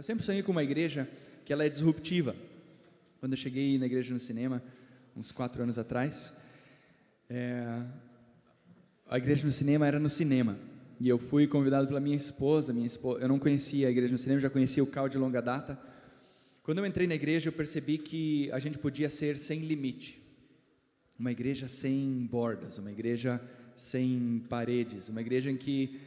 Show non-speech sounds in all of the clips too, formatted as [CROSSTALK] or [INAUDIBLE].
Eu sempre sonhei com uma igreja que ela é disruptiva. Quando eu cheguei na igreja no cinema, uns quatro anos atrás, é, a igreja no cinema era no cinema. E eu fui convidado pela minha esposa, minha esposa, eu não conhecia a igreja no cinema, já conhecia o Cal de longa data. Quando eu entrei na igreja, eu percebi que a gente podia ser sem limite. Uma igreja sem bordas, uma igreja sem paredes, uma igreja em que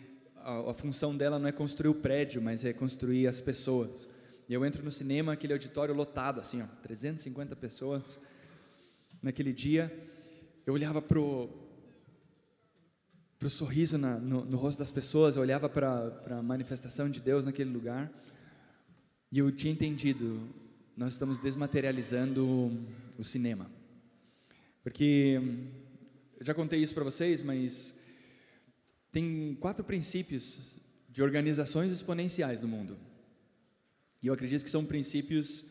a, a função dela não é construir o prédio, mas é construir as pessoas. E eu entro no cinema, aquele auditório lotado, assim, ó, 350 pessoas. Naquele dia, eu olhava pro para o sorriso na, no, no, rosto das pessoas, eu olhava para a manifestação de Deus naquele lugar e eu tinha entendido, nós estamos desmaterializando o, cinema. Porque, eu já contei isso para vocês, mas tem quatro princípios de organizações exponenciais no mundo. E eu acredito que são princípios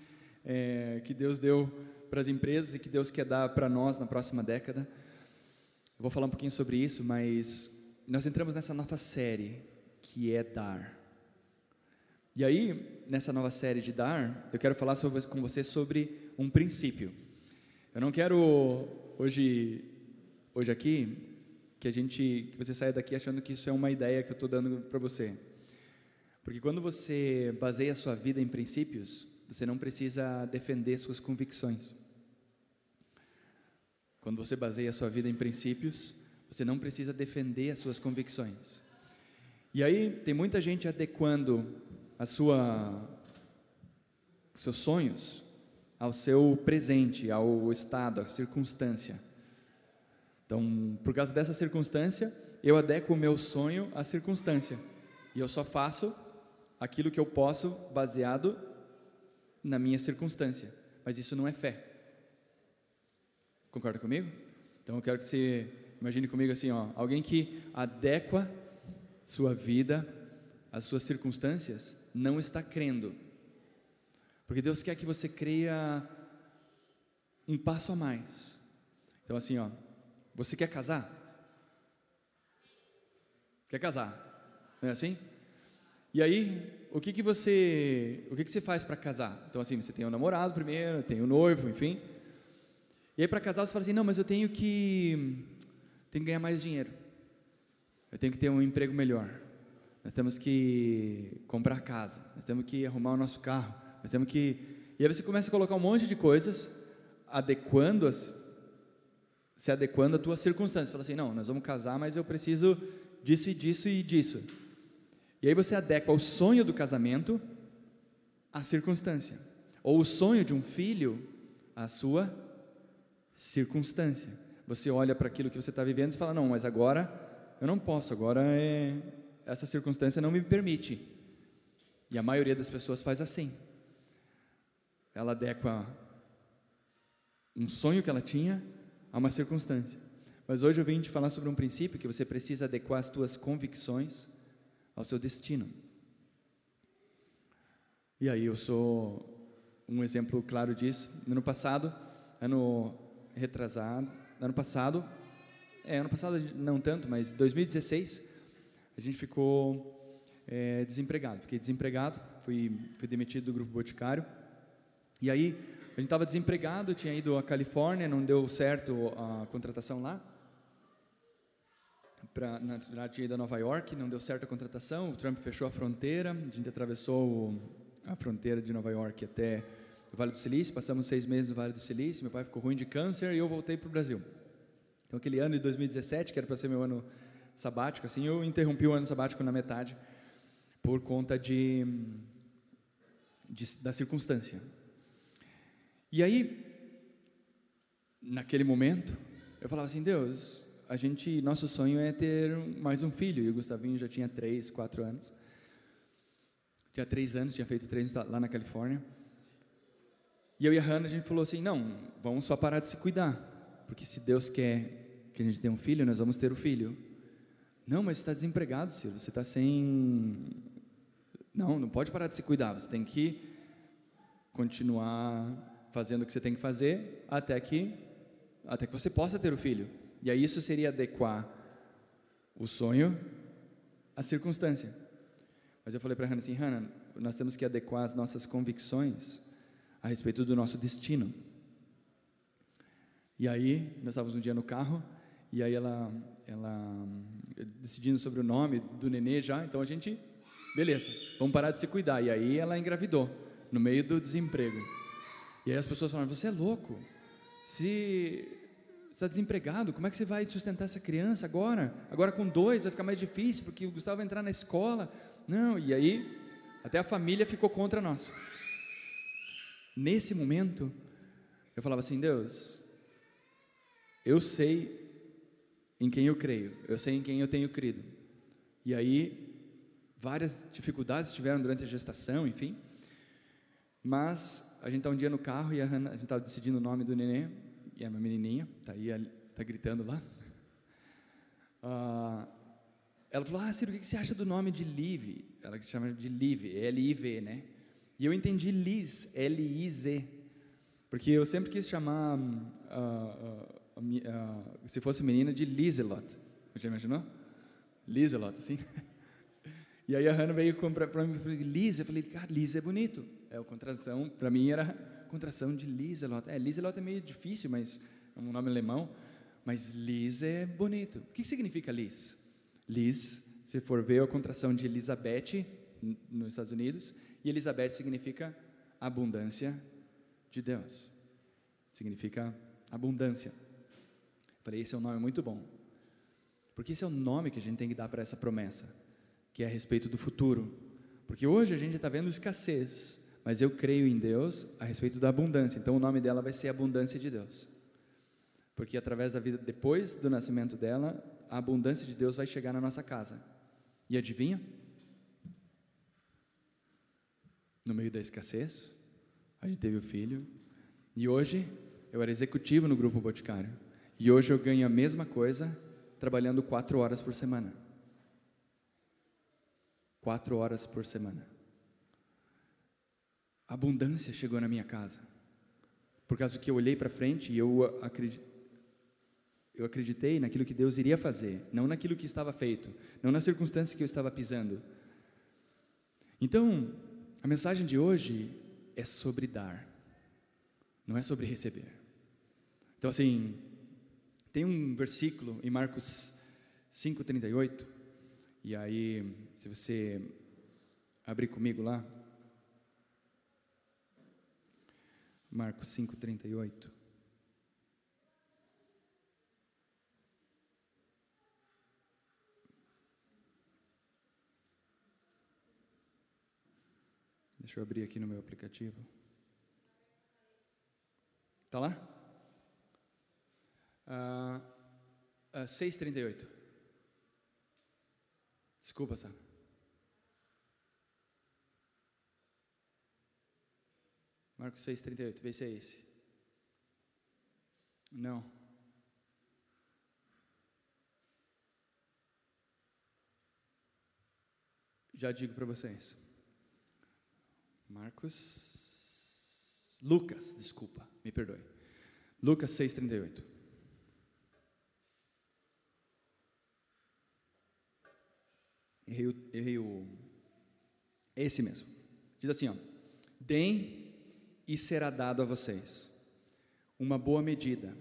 é, que Deus deu para as empresas e que Deus quer dar para nós na próxima década. Eu vou falar um pouquinho sobre isso, mas nós entramos nessa nova série que é dar. E aí, nessa nova série de dar, eu quero falar sobre, com você sobre um princípio. Eu não quero hoje, hoje aqui que a gente, que você saia daqui achando que isso é uma ideia que eu estou dando para você, porque quando você baseia a sua vida em princípios, você não precisa defender suas convicções. Quando você baseia a sua vida em princípios, você não precisa defender as suas convicções. E aí tem muita gente adequando a sua seus sonhos ao seu presente, ao estado, à circunstância. Então, por causa dessa circunstância, eu adequo o meu sonho à circunstância. E eu só faço aquilo que eu posso baseado na minha circunstância. Mas isso não é fé. Concorda comigo? Então eu quero que você imagine comigo assim, ó, alguém que adequa sua vida às suas circunstâncias não está crendo. Porque Deus quer que você creia um passo a mais. Então assim, ó, você quer casar? Quer casar? Não é assim? E aí, o que que você, o que que você faz para casar? Então assim, você tem o um namorado primeiro, tem o um noivo, enfim. E aí para casar você fala assim, não, mas eu tenho que, tenho que ganhar mais dinheiro. Eu tenho que ter um emprego melhor. Nós temos que comprar casa. Nós temos que arrumar o nosso carro. Nós temos que... E aí você começa a colocar um monte de coisas, adequando as, se adequando à tua circunstância. Você fala assim, não, nós vamos casar, mas eu preciso disso e disso e disso. E aí você adequa o sonho do casamento à circunstância. Ou o sonho de um filho à sua circunstância. Você olha para aquilo que você está vivendo e fala: não, mas agora eu não posso, agora é, essa circunstância não me permite. E a maioria das pessoas faz assim. Ela adequa um sonho que ela tinha a uma circunstância. Mas hoje eu vim te falar sobre um princípio que você precisa adequar as tuas convicções ao seu destino. E aí eu sou um exemplo claro disso. No ano passado, ano retrasado, ano passado, é, ano passado não tanto, mas 2016, a gente ficou é, desempregado. Fiquei desempregado, fui, fui demitido do grupo Boticário. E aí, a gente estava desempregado, tinha ido à Califórnia, não deu certo a contratação lá. Pra, na verdade, tinha ido a Nova York, não deu certo a contratação, o Trump fechou a fronteira, a gente atravessou a fronteira de Nova York até no Vale do Silício, passamos seis meses no Vale do Silício, meu pai ficou ruim de câncer e eu voltei para o Brasil. Então, aquele ano de 2017, que era para ser meu ano sabático, assim, eu interrompi o ano sabático na metade por conta de, de da circunstância. E aí, naquele momento, eu falava assim, Deus, a gente, nosso sonho é ter mais um filho. E o Gustavinho já tinha três, quatro anos. Tinha três anos, tinha feito três lá na Califórnia. E eu e a Hannah, a gente falou assim, não, vamos só parar de se cuidar, porque se Deus quer que a gente tenha um filho, nós vamos ter o filho. Não, mas você está desempregado, Silvio, você está sem... Não, não pode parar de se cuidar, você tem que continuar fazendo o que você tem que fazer até que, até que você possa ter o filho. E aí isso seria adequar o sonho à circunstância. Mas eu falei para Hannah assim, Hannah, nós temos que adequar as nossas convicções a respeito do nosso destino. E aí, nós estávamos um dia no carro, e aí ela, ela decidindo sobre o nome do nenê já, então a gente, beleza, vamos parar de se cuidar. E aí ela engravidou, no meio do desemprego. E aí as pessoas falaram, você é louco? Se está desempregado, como é que você vai sustentar essa criança agora? Agora com dois vai ficar mais difícil, porque o Gustavo vai entrar na escola. Não, e aí até a família ficou contra nós. Nesse momento, eu falava assim, Deus, eu sei em quem eu creio, eu sei em quem eu tenho crido. E aí, várias dificuldades tiveram durante a gestação, enfim. Mas a gente está um dia no carro e a, Hannah, a gente estava tá decidindo o nome do neném, e é uma menininha, está aí, está gritando lá. Uh, [LAUGHS] ela falou, ah, Ciro, o que você acha do nome de Liv? Ela chama de Liv, L-I-V, né? E eu entendi Liz, L-I-Z, porque eu sempre quis chamar, uh, uh, se fosse menina, de Lizelot. Já imaginou? Lizelot, assim. [LAUGHS] E aí a Hannah veio para mim e falou, Liz, eu falei, cara, Liz é bonito. É a contração, para mim era contração de Lizelot. É, Lizelot é meio difícil, mas é um nome alemão. Mas Liz é bonito. O que significa Liz? Liz, se for ver a contração de Elizabeth nos Estados Unidos, e Elizabeth significa abundância de Deus. Significa abundância. Falei, esse é um nome muito bom. Porque esse é o nome que a gente tem que dar para essa promessa, que é a respeito do futuro. Porque hoje a gente está vendo escassez, mas eu creio em Deus a respeito da abundância. Então o nome dela vai ser Abundância de Deus. Porque através da vida, depois do nascimento dela, a abundância de Deus vai chegar na nossa casa. E adivinha? No meio da escassez, a gente teve o filho. E hoje, eu era executivo no grupo Boticário. E hoje eu ganho a mesma coisa trabalhando quatro horas por semana. Quatro horas por semana. Abundância chegou na minha casa. Por causa que eu olhei para frente e eu, eu acreditei naquilo que Deus iria fazer, não naquilo que estava feito, não na circunstância que eu estava pisando. Então, a mensagem de hoje é sobre dar, não é sobre receber. Então, assim, tem um versículo em Marcos 5,38, e aí, se você abrir comigo lá, Marcos 5,38. Deixa eu abrir aqui no meu aplicativo. Tá lá? Uh, uh, 6,38. Desculpa, Sam. Marcos 6,38. Vê se é esse. Não. Já digo para vocês. Marcos. Lucas, desculpa, me perdoe. Lucas 6,38. Errei errei o. Esse mesmo. Diz assim: ó, Deem e será dado a vocês. Uma boa medida,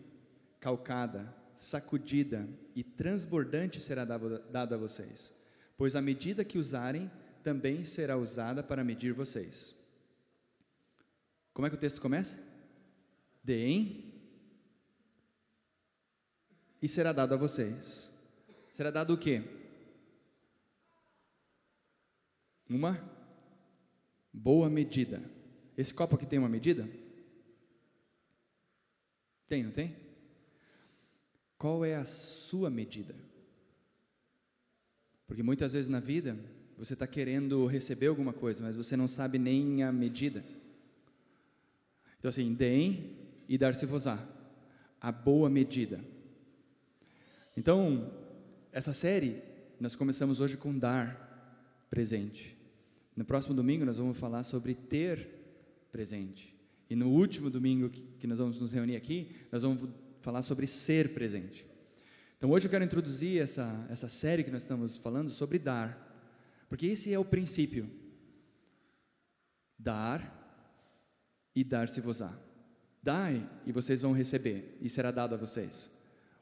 calcada, sacudida e transbordante será dada a vocês, pois a medida que usarem também será usada para medir vocês. Como é que o texto começa? Deem e será dado a vocês. Será dado o quê? Uma boa medida. Esse copo aqui tem uma medida? Tem, não tem? Qual é a sua medida? Porque muitas vezes na vida você está querendo receber alguma coisa, mas você não sabe nem a medida. Então, assim, deem e dar-se-vos-á. A boa medida. Então, essa série, nós começamos hoje com dar presente. No próximo domingo, nós vamos falar sobre ter presente. E no último domingo que nós vamos nos reunir aqui, nós vamos falar sobre ser presente. Então, hoje eu quero introduzir essa, essa série que nós estamos falando sobre dar, porque esse é o princípio. dar e dar-se-vos-á. Dai e vocês vão receber, e será dado a vocês.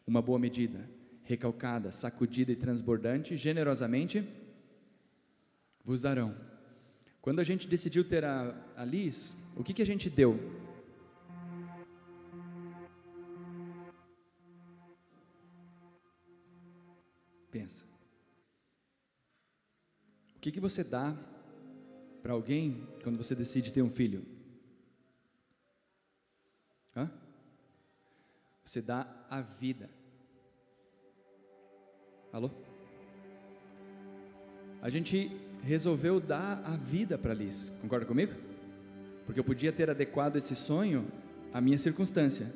Uma boa medida, recalcada, sacudida e transbordante, generosamente vos darão. Quando a gente decidiu ter a, a Liz, o que, que a gente deu? Pensa. O que, que você dá para alguém quando você decide ter um filho? Hã? Você dá a vida. Alô? A gente resolveu dar a vida para Liz, concorda comigo? Porque eu podia ter adequado esse sonho à minha circunstância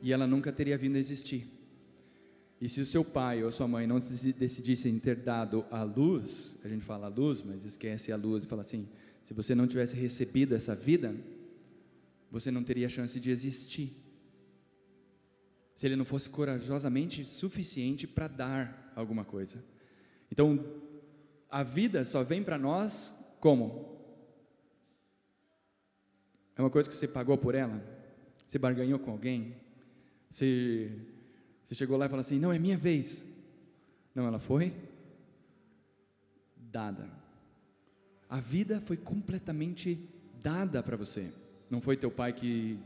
e ela nunca teria vindo a existir. E se o seu pai ou a sua mãe não decidissem ter dado a luz, a gente fala a luz, mas esquece a luz e fala assim: se você não tivesse recebido essa vida, você não teria chance de existir. Se ele não fosse corajosamente suficiente para dar alguma coisa. Então, a vida só vem para nós como? É uma coisa que você pagou por ela? Você barganhou com alguém? Você, você chegou lá e falou assim: não, é minha vez. Não, ela foi dada. A vida foi completamente dada para você. Não foi teu pai que,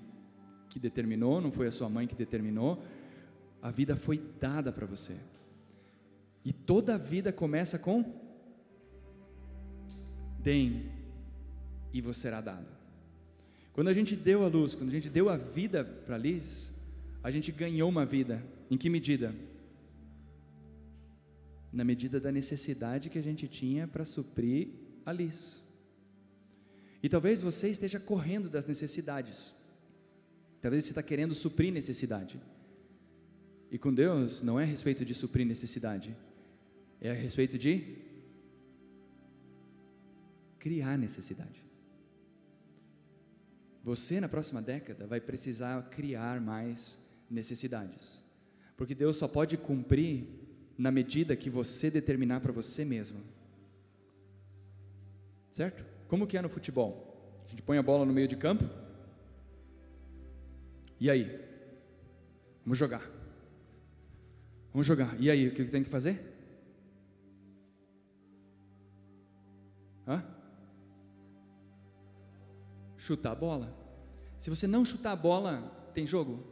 que determinou, não foi a sua mãe que determinou. A vida foi dada para você. E toda a vida começa com deem e vos será dado. Quando a gente deu a luz, quando a gente deu a vida para Liz, a gente ganhou uma vida. Em que medida? Na medida da necessidade que a gente tinha para suprir a Liz. E talvez você esteja correndo das necessidades. Talvez você está querendo suprir necessidade. E com Deus não é a respeito de suprir necessidade, é a respeito de criar necessidade. Você, na próxima década, vai precisar criar mais necessidades. Porque Deus só pode cumprir na medida que você determinar para você mesmo. Certo? Como que é no futebol? A gente põe a bola no meio de campo. E aí? Vamos jogar. Vamos jogar. E aí, o que tem que fazer? Hã? Chutar a bola. Se você não chutar a bola, tem jogo.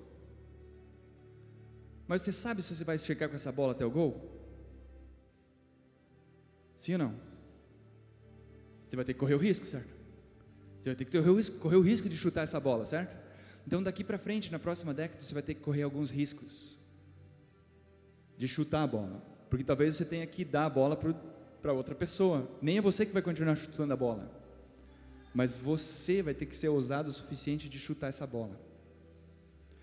Mas você sabe se você vai chegar com essa bola até o gol? Sim ou não? Você vai ter que correr o risco, certo? Você vai ter que correr o risco, correr o risco de chutar essa bola, certo? Então daqui para frente, na próxima década, você vai ter que correr alguns riscos de chutar a bola, porque talvez você tenha que dar a bola para outra pessoa. Nem é você que vai continuar chutando a bola, mas você vai ter que ser ousado o suficiente de chutar essa bola.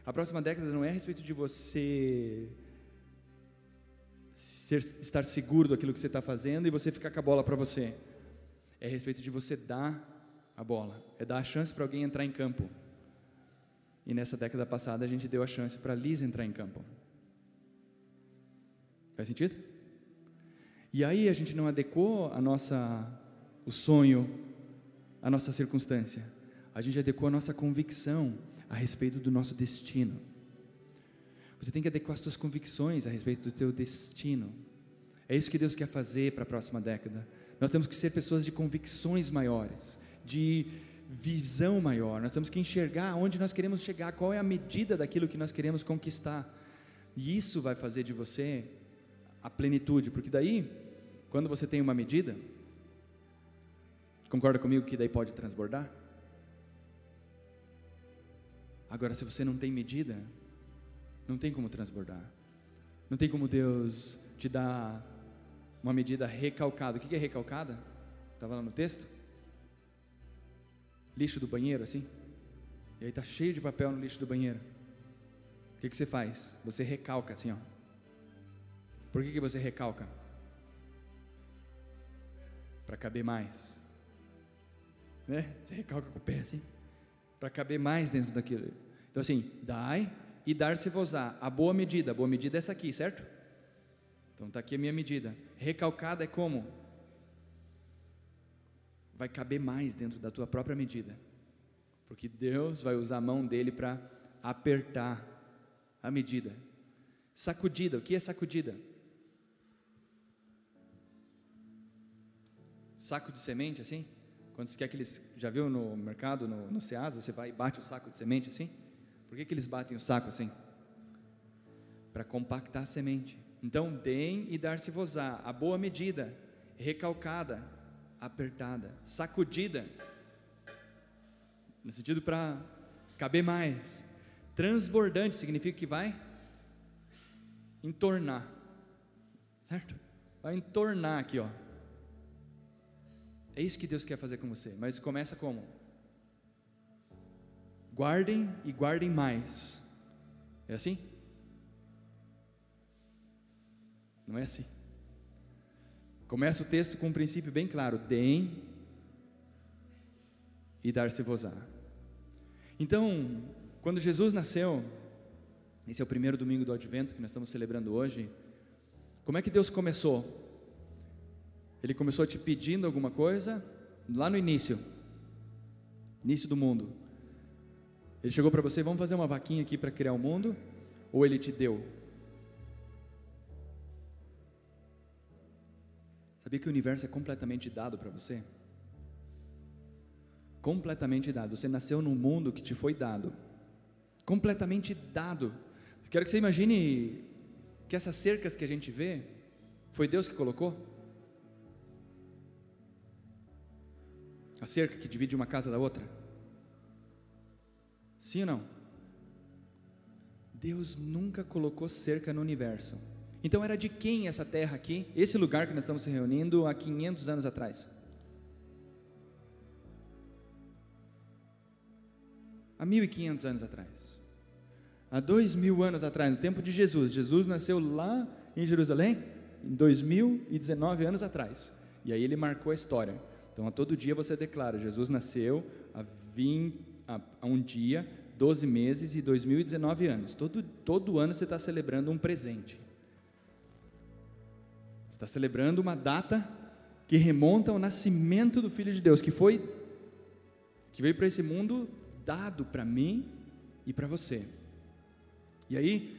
A próxima década não é a respeito de você ser, estar seguro daquilo que você está fazendo e você ficar com a bola para você é a respeito de você dar a bola, é dar a chance para alguém entrar em campo. E nessa década passada a gente deu a chance para Liz entrar em campo. Faz sentido? E aí a gente não adequou a nossa o sonho, a nossa circunstância. A gente adequou a nossa convicção a respeito do nosso destino. Você tem que adequar as suas convicções a respeito do teu destino. É isso que Deus quer fazer para a próxima década. Nós temos que ser pessoas de convicções maiores, de visão maior. Nós temos que enxergar onde nós queremos chegar, qual é a medida daquilo que nós queremos conquistar. E isso vai fazer de você a plenitude, porque daí, quando você tem uma medida, concorda comigo que daí pode transbordar? Agora, se você não tem medida, não tem como transbordar. Não tem como Deus te dar uma medida recalcada. O que é recalcada? Estava lá no texto? Lixo do banheiro, assim? E aí está cheio de papel no lixo do banheiro. O que, que você faz? Você recalca assim, ó. Por que, que você recalca? Para caber mais. Né? Você recalca com o pé assim. Para caber mais dentro daquilo. Então assim, dai e dar-se-vos-á. A boa medida. A boa medida é essa aqui, certo? Então está aqui a minha medida. Recalcada é como? vai caber mais dentro da tua própria medida. Porque Deus vai usar a mão dele para apertar a medida. Sacudida, o que é sacudida? Saco de semente assim? Quando você quer aqueles, já viu no mercado, no, no Ceasa, você vai e bate o saco de semente assim? Por que, que eles batem o saco assim? Para compactar a semente. Então, deem e dar-se-vos-á a boa medida, recalcada, apertada, sacudida, no sentido para caber mais. Transbordante significa que vai entornar, certo? Vai entornar aqui, ó. É isso que Deus quer fazer com você, mas começa como? Guardem e guardem mais. É assim? Não é assim. Começa o texto com um princípio bem claro: deem e dar-se-vos-á. Então, quando Jesus nasceu, esse é o primeiro domingo do advento que nós estamos celebrando hoje. Como é que Deus começou? Ele começou te pedindo alguma coisa lá no início, início do mundo. Ele chegou para você, vamos fazer uma vaquinha aqui para criar o mundo? Ou ele te deu? Sabia que o universo é completamente dado para você? Completamente dado. Você nasceu num mundo que te foi dado. Completamente dado. Quero que você imagine que essas cercas que a gente vê, foi Deus que colocou? A cerca que divide uma casa da outra? Sim ou não? Deus nunca colocou cerca no universo. Então era de quem essa terra aqui, esse lugar que nós estamos se reunindo há 500 anos atrás? Há 1500 anos atrás. Há dois mil anos atrás, no tempo de Jesus. Jesus nasceu lá em Jerusalém, em 2019 anos atrás. E aí ele marcou a história. Então, a todo dia você declara: Jesus nasceu há, 20, há um dia, 12 meses e 2019 anos. Todo, todo ano você está celebrando um presente. Você está celebrando uma data que remonta ao nascimento do Filho de Deus, que foi, que veio para esse mundo dado para mim e para você. E aí,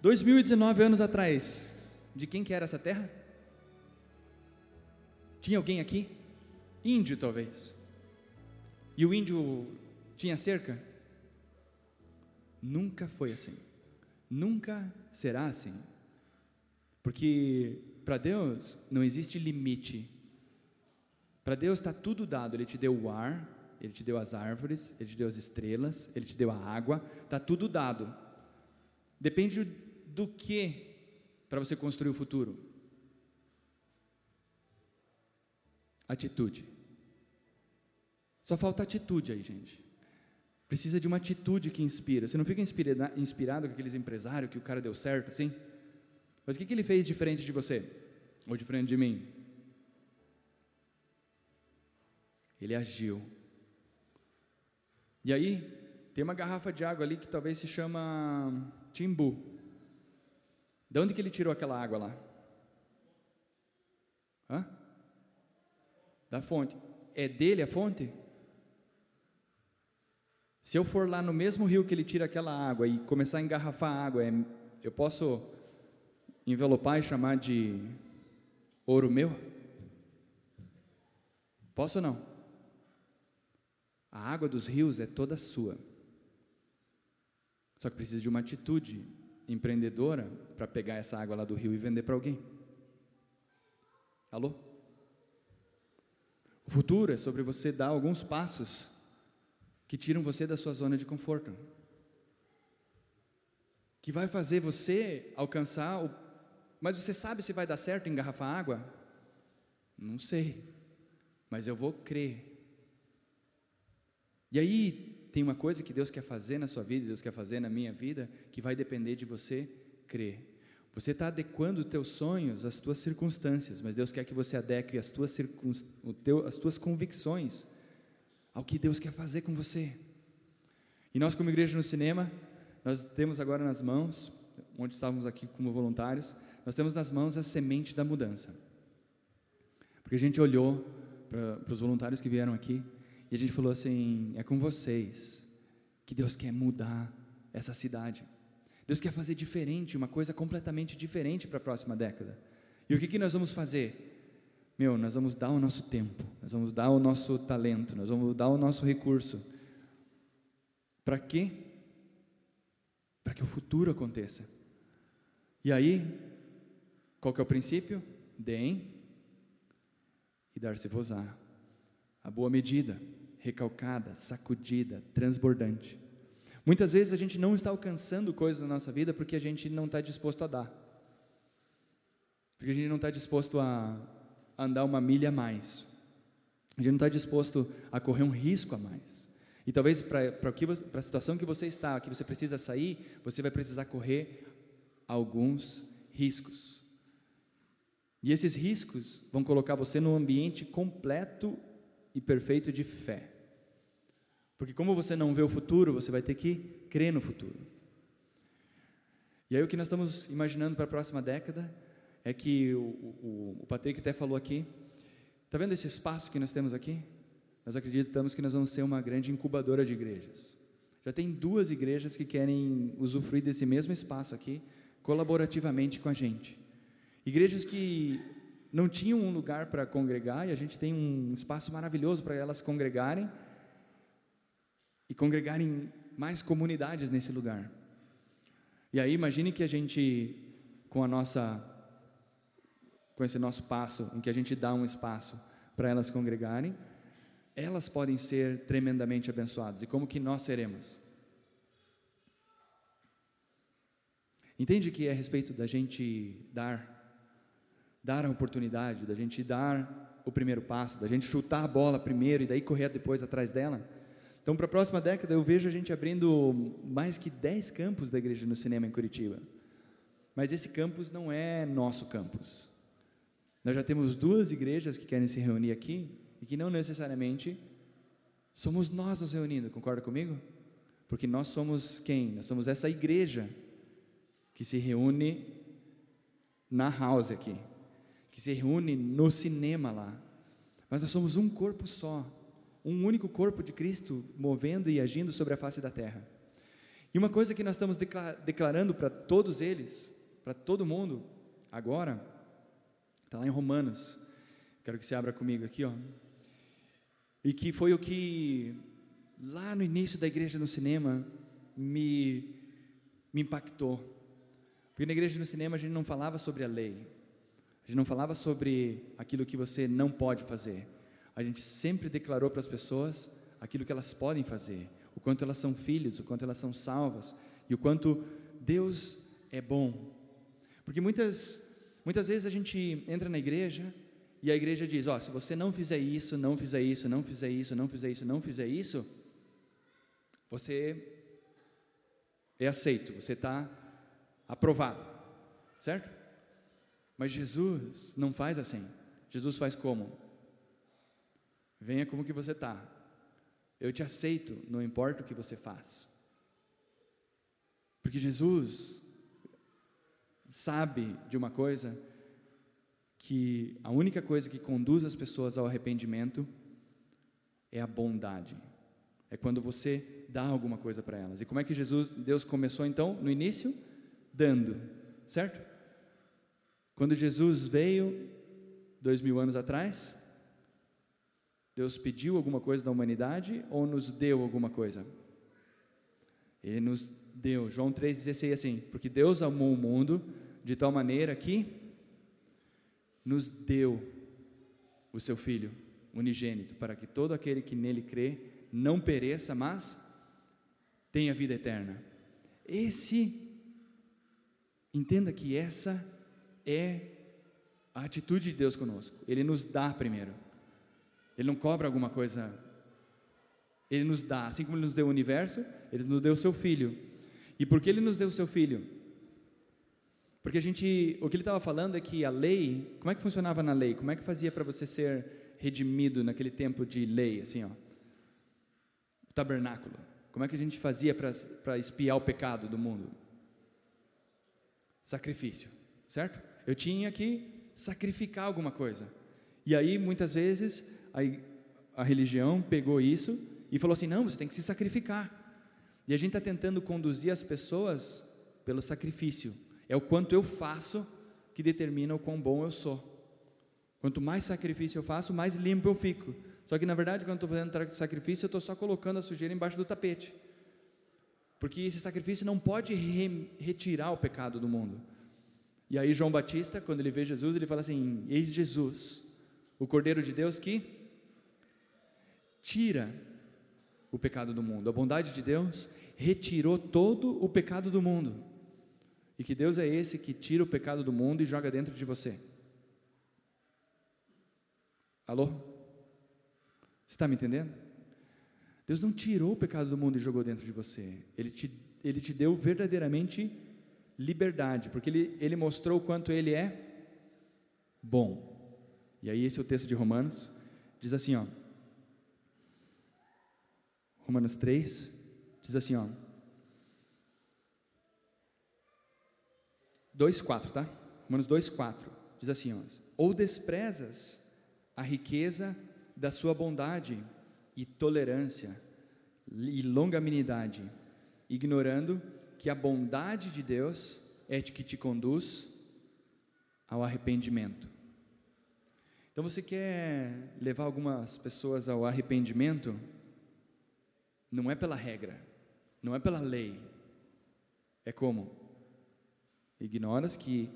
2019 anos atrás, de quem que era essa terra? Tinha alguém aqui? Índio, talvez. E o índio tinha cerca? Nunca foi assim. Nunca será assim. Porque para Deus não existe limite. Para Deus está tudo dado. Ele te deu o ar, Ele te deu as árvores, Ele te deu as estrelas, Ele te deu a água. Está tudo dado. Depende do que para você construir o futuro. Atitude. Só falta atitude aí, gente. Precisa de uma atitude que inspira. Você não fica inspirado, inspirado com aqueles empresários que o cara deu certo, assim? Mas o que, que ele fez diferente de você? Ou diferente de mim? Ele agiu. E aí, tem uma garrafa de água ali que talvez se chama Timbu. De onde que ele tirou aquela água lá? Hã? Da fonte. É dele a fonte? Se eu for lá no mesmo rio que ele tira aquela água e começar a engarrafar a água, é, eu posso envelopar e chamar de ouro meu? Posso ou não? A água dos rios é toda sua. Só que precisa de uma atitude empreendedora para pegar essa água lá do rio e vender para alguém. Alô? Futuro é sobre você dar alguns passos que tiram você da sua zona de conforto. Que vai fazer você alcançar o. Mas você sabe se vai dar certo engarrafar água? Não sei. Mas eu vou crer. E aí tem uma coisa que Deus quer fazer na sua vida, Deus quer fazer na minha vida, que vai depender de você crer. Você está adequando os teus sonhos às tuas circunstâncias, mas Deus quer que você adeque as tuas, as tuas convicções ao que Deus quer fazer com você. E nós, como igreja no cinema, nós temos agora nas mãos, onde estávamos aqui como voluntários, nós temos nas mãos a semente da mudança. Porque a gente olhou para os voluntários que vieram aqui, e a gente falou assim: é com vocês que Deus quer mudar essa cidade. Deus quer fazer diferente, uma coisa completamente diferente para a próxima década. E o que, que nós vamos fazer? Meu, nós vamos dar o nosso tempo, nós vamos dar o nosso talento, nós vamos dar o nosso recurso. Para quê? Para que o futuro aconteça. E aí, qual que é o princípio? Deem e dar-se-vos-á. A boa medida, recalcada, sacudida, transbordante. Muitas vezes a gente não está alcançando coisas na nossa vida porque a gente não está disposto a dar. Porque a gente não está disposto a andar uma milha a mais. A gente não está disposto a correr um risco a mais. E talvez para a situação que você está, que você precisa sair, você vai precisar correr alguns riscos. E esses riscos vão colocar você num ambiente completo e perfeito de fé. Porque como você não vê o futuro, você vai ter que crer no futuro. E aí o que nós estamos imaginando para a próxima década é que o, o, o Patrick até falou aqui, está vendo esse espaço que nós temos aqui? Nós acreditamos que nós vamos ser uma grande incubadora de igrejas. Já tem duas igrejas que querem usufruir desse mesmo espaço aqui, colaborativamente com a gente. Igrejas que não tinham um lugar para congregar e a gente tem um espaço maravilhoso para elas congregarem e congregarem mais comunidades nesse lugar. E aí imagine que a gente com a nossa com esse nosso passo em que a gente dá um espaço para elas congregarem, elas podem ser tremendamente abençoadas. E como que nós seremos? Entende que é a respeito da gente dar dar a oportunidade, da gente dar o primeiro passo, da gente chutar a bola primeiro e daí correr depois atrás dela. Então, para a próxima década, eu vejo a gente abrindo mais que 10 campos da igreja no cinema em Curitiba. Mas esse campus não é nosso campus. Nós já temos duas igrejas que querem se reunir aqui e que não necessariamente somos nós nos reunindo, concorda comigo? Porque nós somos quem? Nós somos essa igreja que se reúne na house aqui que se reúne no cinema lá. Mas nós somos um corpo só, um único corpo de Cristo movendo e agindo sobre a face da terra. E uma coisa que nós estamos declarando para todos eles, para todo mundo, agora, está lá em Romanos. Quero que você abra comigo aqui, ó. E que foi o que lá no início da igreja no cinema me me impactou. Porque na igreja no cinema a gente não falava sobre a lei, a gente não falava sobre aquilo que você não pode fazer. A gente sempre declarou para as pessoas aquilo que elas podem fazer, o quanto elas são filhos, o quanto elas são salvas e o quanto Deus é bom. Porque muitas muitas vezes a gente entra na igreja e a igreja diz: "Ó, oh, se você não fizer isso, não fizer isso, não fizer isso, não fizer isso, não fizer isso, você é aceito, você está aprovado", certo? Mas Jesus não faz assim. Jesus faz como? Venha como que você está. Eu te aceito, não importa o que você faz. Porque Jesus sabe de uma coisa que a única coisa que conduz as pessoas ao arrependimento é a bondade. É quando você dá alguma coisa para elas. E como é que Jesus, Deus começou então no início? Dando, certo? Quando Jesus veio, dois mil anos atrás, Deus pediu alguma coisa da humanidade ou nos deu alguma coisa? Ele nos deu. João 3,16 assim: Porque Deus amou o mundo de tal maneira que nos deu o seu Filho unigênito, para que todo aquele que nele crê não pereça, mas tenha vida eterna. Esse, entenda que essa é a atitude de Deus conosco. Ele nos dá primeiro. Ele não cobra alguma coisa. Ele nos dá, assim como ele nos deu o universo, ele nos deu o seu filho. E por que ele nos deu o seu filho? Porque a gente, o que ele estava falando é que a lei, como é que funcionava na lei? Como é que fazia para você ser redimido naquele tempo de lei, assim, ó? O tabernáculo. Como é que a gente fazia para espiar o pecado do mundo? Sacrifício, certo? eu tinha que sacrificar alguma coisa. E aí, muitas vezes, a, a religião pegou isso e falou assim: não, você tem que se sacrificar. E a gente está tentando conduzir as pessoas pelo sacrifício. É o quanto eu faço que determina o quão bom eu sou. Quanto mais sacrifício eu faço, mais limpo eu fico. Só que na verdade, quando estou fazendo sacrifício, eu estou só colocando a sujeira embaixo do tapete. Porque esse sacrifício não pode re retirar o pecado do mundo. E aí João Batista, quando ele vê Jesus, ele fala assim: Eis Jesus, o Cordeiro de Deus que tira o pecado do mundo. A bondade de Deus retirou todo o pecado do mundo. E que Deus é esse que tira o pecado do mundo e joga dentro de você. Alô? Você está me entendendo? Deus não tirou o pecado do mundo e jogou dentro de você. Ele te, ele te deu verdadeiramente liberdade, porque ele, ele mostrou o quanto ele é bom. E aí, esse é o texto de Romanos. Diz assim, ó. Romanos 3, diz assim, ó. 2,4, tá? Romanos 2,4 diz assim: ó, Ou desprezas a riqueza da sua bondade e tolerância e longanimidade, ignorando que a bondade de Deus é que te conduz ao arrependimento. Então você quer levar algumas pessoas ao arrependimento? Não é pela regra, não é pela lei. É como? Ignoras que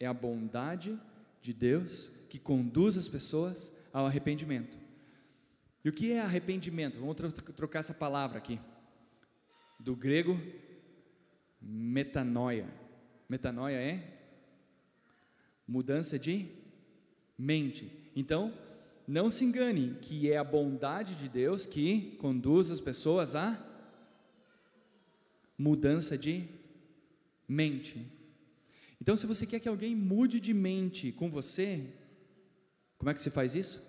é a bondade de Deus que conduz as pessoas ao arrependimento. E o que é arrependimento? Vamos trocar essa palavra aqui. Do grego, metanoia. Metanoia é mudança de mente. Então, não se engane que é a bondade de Deus que conduz as pessoas a mudança de mente. Então, se você quer que alguém mude de mente com você, como é que se faz isso?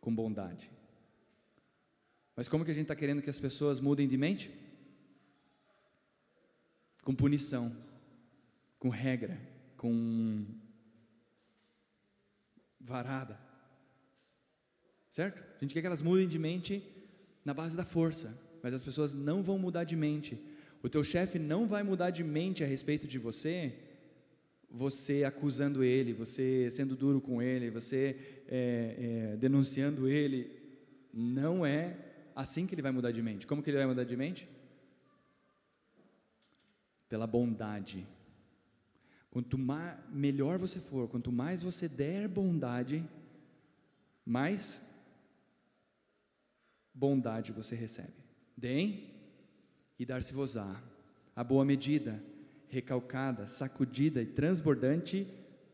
Com bondade. Mas como que a gente está querendo que as pessoas mudem de mente? Com punição, com regra, com varada. Certo? A gente quer que elas mudem de mente na base da força, mas as pessoas não vão mudar de mente. O teu chefe não vai mudar de mente a respeito de você você acusando ele, você sendo duro com ele, você é, é, denunciando ele, não é assim que ele vai mudar de mente. Como que ele vai mudar de mente? Pela bondade. Quanto melhor você for, quanto mais você der bondade, mais bondade você recebe. Deem e dar-se-vos-á. A boa medida, recalcada, sacudida e transbordante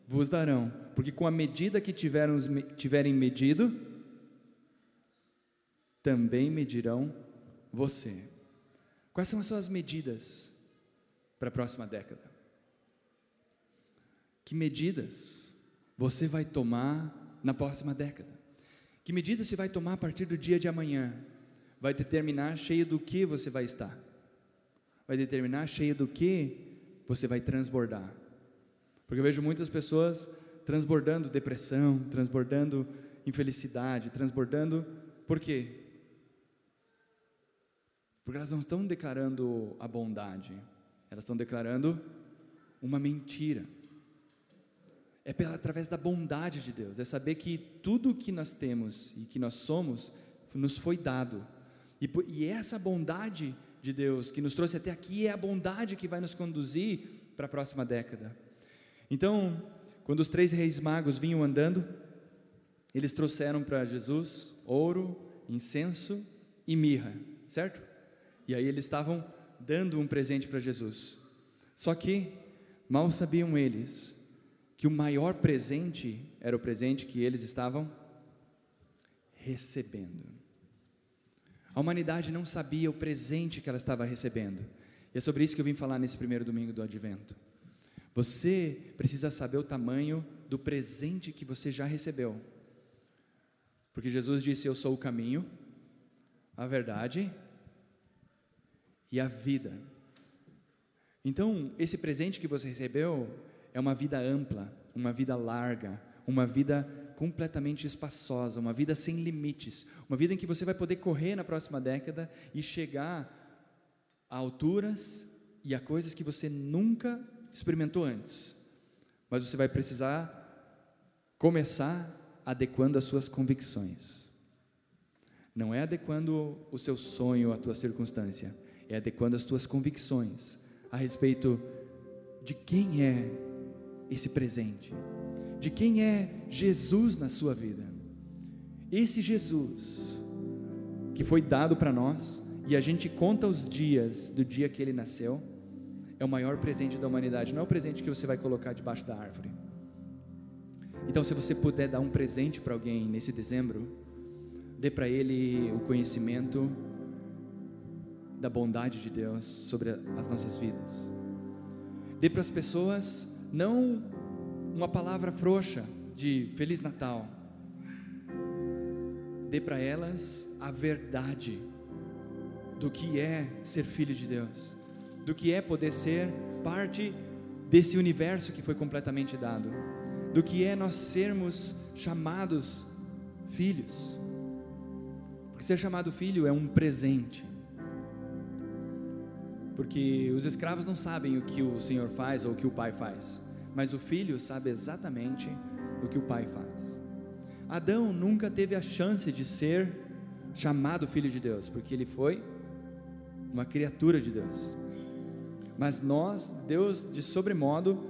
vos darão, porque com a medida que tiveram, tiverem medido, também medirão você. Quais são as suas medidas para a próxima década? Que medidas você vai tomar na próxima década? Que medidas você vai tomar a partir do dia de amanhã? Vai determinar cheio do que você vai estar. Vai determinar cheio do que você vai transbordar. Porque eu vejo muitas pessoas transbordando depressão, transbordando infelicidade, transbordando. Por quê? Porque elas não estão declarando a bondade, elas estão declarando uma mentira. É pela, através da bondade de Deus, é saber que tudo que nós temos e que nós somos nos foi dado. E, e essa bondade de Deus que nos trouxe até aqui é a bondade que vai nos conduzir para a próxima década. Então, quando os três reis magos vinham andando, eles trouxeram para Jesus ouro, incenso e mirra, certo? E aí eles estavam dando um presente para Jesus. Só que mal sabiam eles que o maior presente era o presente que eles estavam recebendo. A humanidade não sabia o presente que ela estava recebendo. E é sobre isso que eu vim falar nesse primeiro domingo do Advento. Você precisa saber o tamanho do presente que você já recebeu. Porque Jesus disse: Eu sou o caminho, a verdade e a vida. Então, esse presente que você recebeu é uma vida ampla, uma vida larga, uma vida completamente espaçosa, uma vida sem limites, uma vida em que você vai poder correr na próxima década e chegar a alturas e a coisas que você nunca experimentou antes. Mas você vai precisar começar adequando as suas convicções. Não é adequando o seu sonho à tua circunstância, é adequando as tuas convicções a respeito de quem é esse presente, de quem é Jesus na sua vida. Esse Jesus que foi dado para nós e a gente conta os dias do dia que ele nasceu, é o maior presente da humanidade, não é o presente que você vai colocar debaixo da árvore. Então, se você puder dar um presente para alguém nesse dezembro, dê para ele o conhecimento da bondade de Deus sobre as nossas vidas. Dê para as pessoas não uma palavra frouxa de Feliz Natal. Dê para elas a verdade do que é ser filho de Deus, do que é poder ser parte desse universo que foi completamente dado, do que é nós sermos chamados filhos. Porque ser chamado filho é um presente. Porque os escravos não sabem o que o Senhor faz ou o que o pai faz mas o filho sabe exatamente o que o pai faz. Adão nunca teve a chance de ser chamado filho de Deus, porque ele foi uma criatura de Deus. Mas nós, Deus de sobremodo,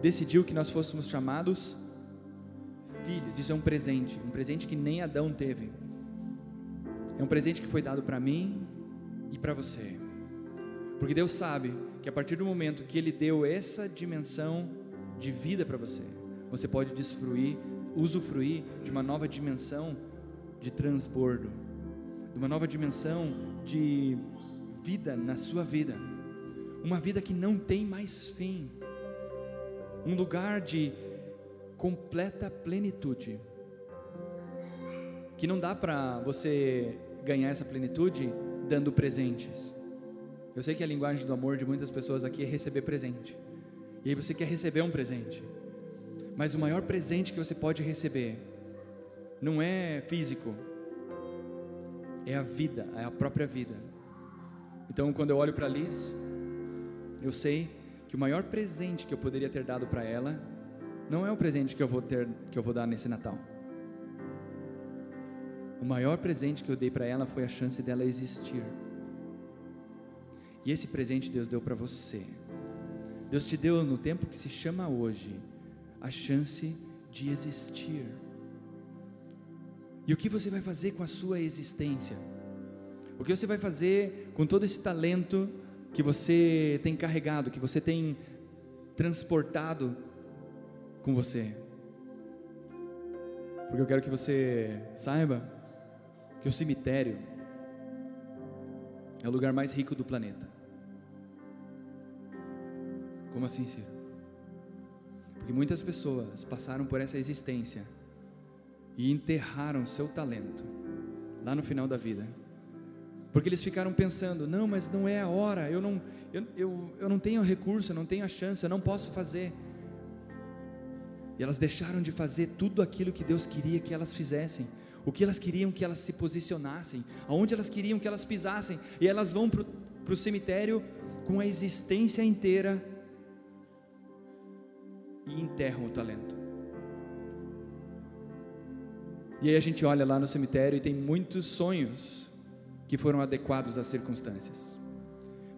decidiu que nós fôssemos chamados filhos. Isso é um presente, um presente que nem Adão teve. É um presente que foi dado para mim e para você. Porque Deus sabe que a partir do momento que Ele deu essa dimensão de vida para você, você pode desfruir, usufruir de uma nova dimensão de transbordo, de uma nova dimensão de vida na sua vida, uma vida que não tem mais fim, um lugar de completa plenitude, que não dá para você ganhar essa plenitude dando presentes. Eu sei que a linguagem do amor de muitas pessoas aqui é receber presente. E aí você quer receber um presente. Mas o maior presente que você pode receber não é físico, é a vida, é a própria vida. Então, quando eu olho para Liz, eu sei que o maior presente que eu poderia ter dado para ela não é o presente que eu vou ter, que eu vou dar nesse Natal. O maior presente que eu dei para ela foi a chance dela existir. E esse presente Deus deu para você. Deus te deu no tempo que se chama hoje a chance de existir. E o que você vai fazer com a sua existência? O que você vai fazer com todo esse talento que você tem carregado, que você tem transportado com você? Porque eu quero que você saiba que o cemitério é o lugar mais rico do planeta. Como assim, Ciro? Porque muitas pessoas passaram por essa existência e enterraram seu talento lá no final da vida. Porque eles ficaram pensando: não, mas não é a hora, eu não, eu, eu, eu não tenho recurso, eu não tenho a chance, eu não posso fazer. E elas deixaram de fazer tudo aquilo que Deus queria que elas fizessem, o que elas queriam que elas se posicionassem, aonde elas queriam que elas pisassem, e elas vão para o cemitério com a existência inteira e enterram o talento. E aí a gente olha lá no cemitério e tem muitos sonhos que foram adequados às circunstâncias.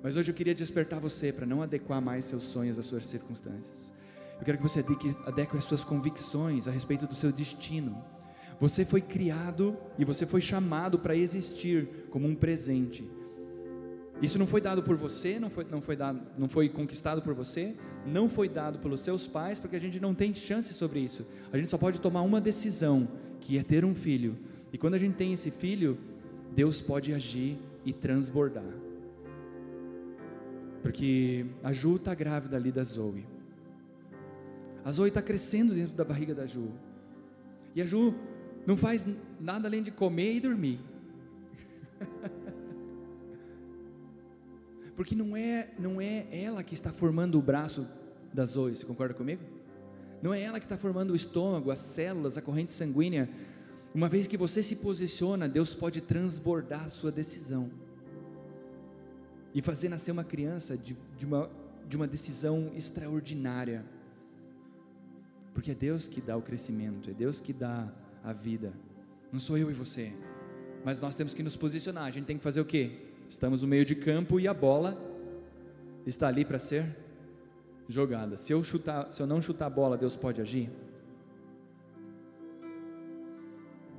Mas hoje eu queria despertar você para não adequar mais seus sonhos às suas circunstâncias. Eu quero que você adeque as suas convicções a respeito do seu destino. Você foi criado e você foi chamado para existir como um presente. Isso não foi dado por você, não foi, não foi, dado, não foi conquistado por você, não foi dado pelos seus pais, porque a gente não tem chance sobre isso. A gente só pode tomar uma decisão, que é ter um filho. E quando a gente tem esse filho, Deus pode agir e transbordar. Porque a Ju está grávida ali da Zoe. A Zoe está crescendo dentro da barriga da Ju. E a Ju não faz nada além de comer e dormir. [LAUGHS] Porque não é, não é ela que está formando o braço da Zoe, você concorda comigo? não é ela que está formando o estômago, as células, a corrente sanguínea. Uma vez que você se posiciona, Deus pode transbordar a sua decisão e fazer nascer uma criança de, de, uma, de uma decisão extraordinária. Porque é Deus que dá o crescimento, é Deus que dá a vida, não sou eu e você. Mas nós temos que nos posicionar, a gente tem que fazer o quê? Estamos no meio de campo e a bola está ali para ser jogada. Se eu chutar, se eu não chutar a bola, Deus pode agir?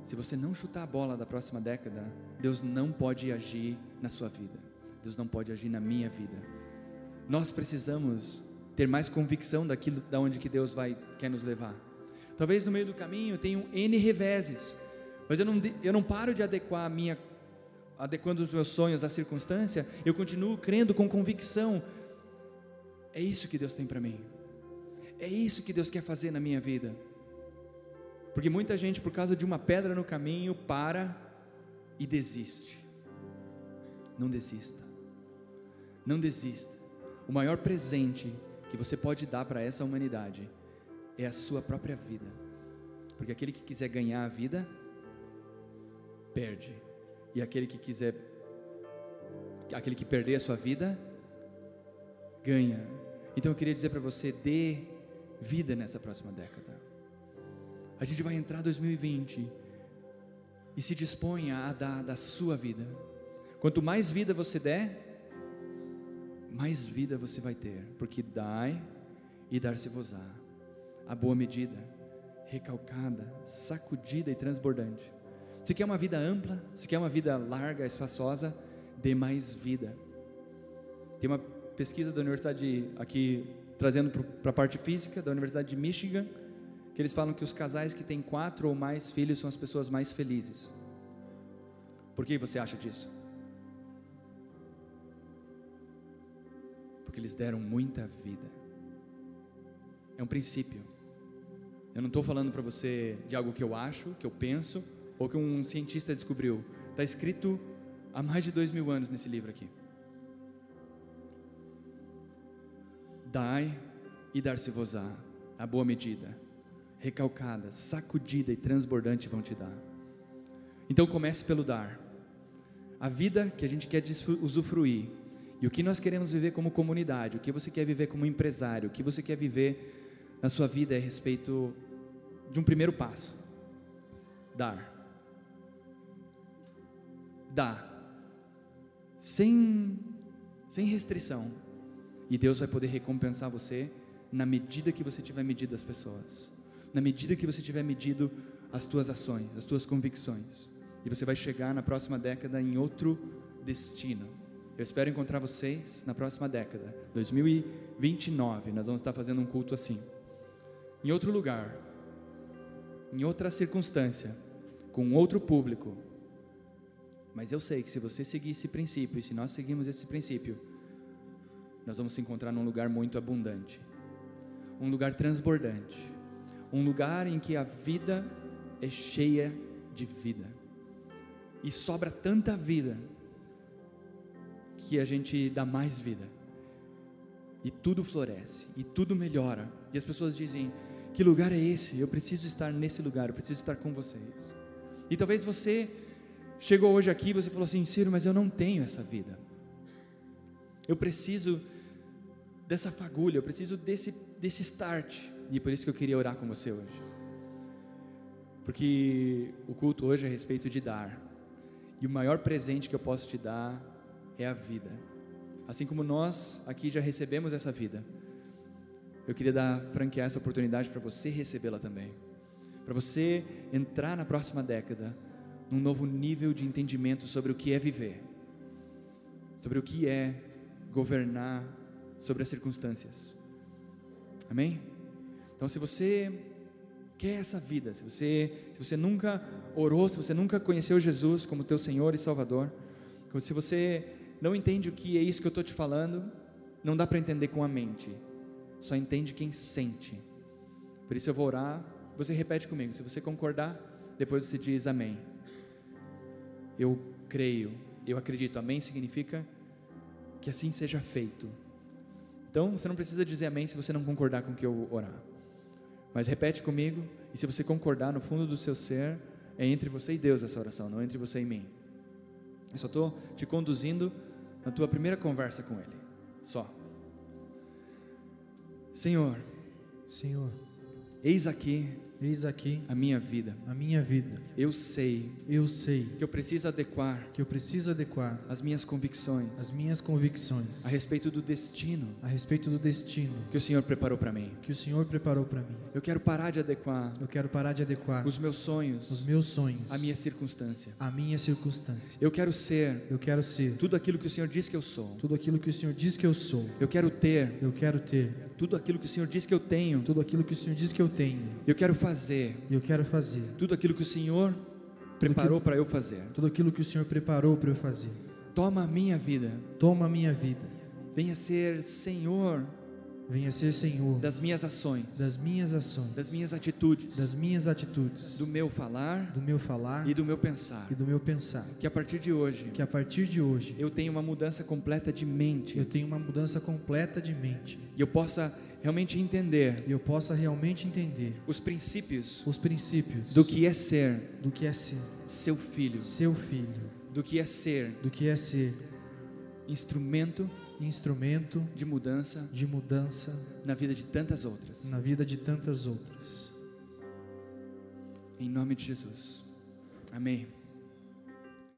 Se você não chutar a bola da próxima década, Deus não pode agir na sua vida. Deus não pode agir na minha vida. Nós precisamos ter mais convicção daquilo da onde que Deus vai quer nos levar. Talvez no meio do caminho tenham N reveses, mas eu não, eu não paro de adequar a minha adequando os meus sonhos à circunstância, eu continuo crendo com convicção é isso que Deus tem para mim. É isso que Deus quer fazer na minha vida. Porque muita gente, por causa de uma pedra no caminho, para e desiste. Não desista. Não desista. O maior presente que você pode dar para essa humanidade é a sua própria vida. Porque aquele que quiser ganhar a vida, perde. E aquele que quiser aquele que perder a sua vida, ganha. Então eu queria dizer para você: dê vida nessa próxima década. A gente vai entrar 2020 e se disponha a dar da sua vida. Quanto mais vida você der, mais vida você vai ter, porque dai e dar-se-vos-á. A boa medida, recalcada, sacudida e transbordante. Se quer uma vida ampla, se quer uma vida larga, espaçosa, dê mais vida. Tem uma pesquisa da universidade aqui trazendo para a parte física da Universidade de Michigan, que eles falam que os casais que têm quatro ou mais filhos são as pessoas mais felizes. Por que você acha disso? Porque eles deram muita vida. É um princípio. Eu não estou falando para você de algo que eu acho, que eu penso, ou que um cientista descobriu. Está escrito há mais de dois mil anos nesse livro aqui. Dai e dar-se-vos-á a boa medida, recalcada, sacudida e transbordante vão te dar. Então comece pelo dar. A vida que a gente quer usufruir e o que nós queremos viver como comunidade, o que você quer viver como empresário, o que você quer viver na sua vida é a respeito de um primeiro passo: dar. Dá. Sem, sem restrição e Deus vai poder recompensar você na medida que você tiver medido as pessoas, na medida que você tiver medido as tuas ações, as tuas convicções. E você vai chegar na próxima década em outro destino. Eu espero encontrar vocês na próxima década, 2029. Nós vamos estar fazendo um culto assim, em outro lugar, em outra circunstância, com outro público. Mas eu sei que se você seguir esse princípio, e se nós seguirmos esse princípio, nós vamos se encontrar num lugar muito abundante, um lugar transbordante, um lugar em que a vida é cheia de vida e sobra tanta vida que a gente dá mais vida e tudo floresce e tudo melhora e as pessoas dizem que lugar é esse? Eu preciso estar nesse lugar, eu preciso estar com vocês. E talvez você chegou hoje aqui e você falou assim, Ciro, mas eu não tenho essa vida. Eu preciso dessa fagulha, eu preciso desse, desse start. E é por isso que eu queria orar com você hoje. Porque o culto hoje é a respeito de dar. E o maior presente que eu posso te dar é a vida. Assim como nós aqui já recebemos essa vida, eu queria dar franquear essa oportunidade para você recebê-la também. Para você entrar na próxima década num novo nível de entendimento sobre o que é viver, sobre o que é governar sobre as circunstâncias. Amém? Então, se você quer essa vida, se você, se você nunca orou, se você nunca conheceu Jesus como teu Senhor e Salvador, se você não entende o que é isso que eu estou te falando, não dá para entender com a mente, só entende quem sente. Por isso eu vou orar, você repete comigo, se você concordar, depois você diz amém. Eu creio, eu acredito. Amém significa que assim seja feito. Então, você não precisa dizer amém se você não concordar com o que eu orar. Mas repete comigo, e se você concordar no fundo do seu ser, é entre você e Deus essa oração, não entre você e mim. Eu só estou te conduzindo na tua primeira conversa com Ele. Só. Senhor, Senhor, eis aqui eis aqui a minha vida. a minha vida. Eu sei Eu sei que eu preciso adequar que eu preciso adequar as minhas convicções as minhas convicções a respeito do destino a respeito do destino que o Senhor preparou para mim. que o Senhor preparou para mim. Eu quero parar de adequar Eu quero parar de adequar os meus sonhos os meus sonhos à minha circunstância. à minha circunstância. Eu quero ser Eu quero ser tudo aquilo que o Senhor diz que eu sou. tudo aquilo que o Senhor diz que eu sou. Eu quero ter Eu quero ter tudo aquilo que o Senhor diz que eu tenho. tudo aquilo que o Senhor diz que eu tenho. Eu quero fazer Eu quero fazer tudo aquilo que o Senhor preparou para eu fazer. tudo aquilo que o Senhor preparou para eu fazer. Toma a minha vida. Toma a minha vida. Venha ser Senhor Venha ser Senhor das minhas ações, das minhas ações, das minhas atitudes, das minhas atitudes, do meu falar do meu falar e do meu pensar. e do meu pensar. Que a partir de hoje Que a partir de hoje eu tenha uma mudança completa de mente eu tenha uma mudança completa de mente e eu possa realmente entender e eu possa realmente entender os princípios os princípios do que é ser do que é ser seu filho, seu filho, do que é ser do que é ser instrumento instrumento de mudança de mudança na vida de tantas outras. na vida de tantas outras. Em nome de Jesus. Amém.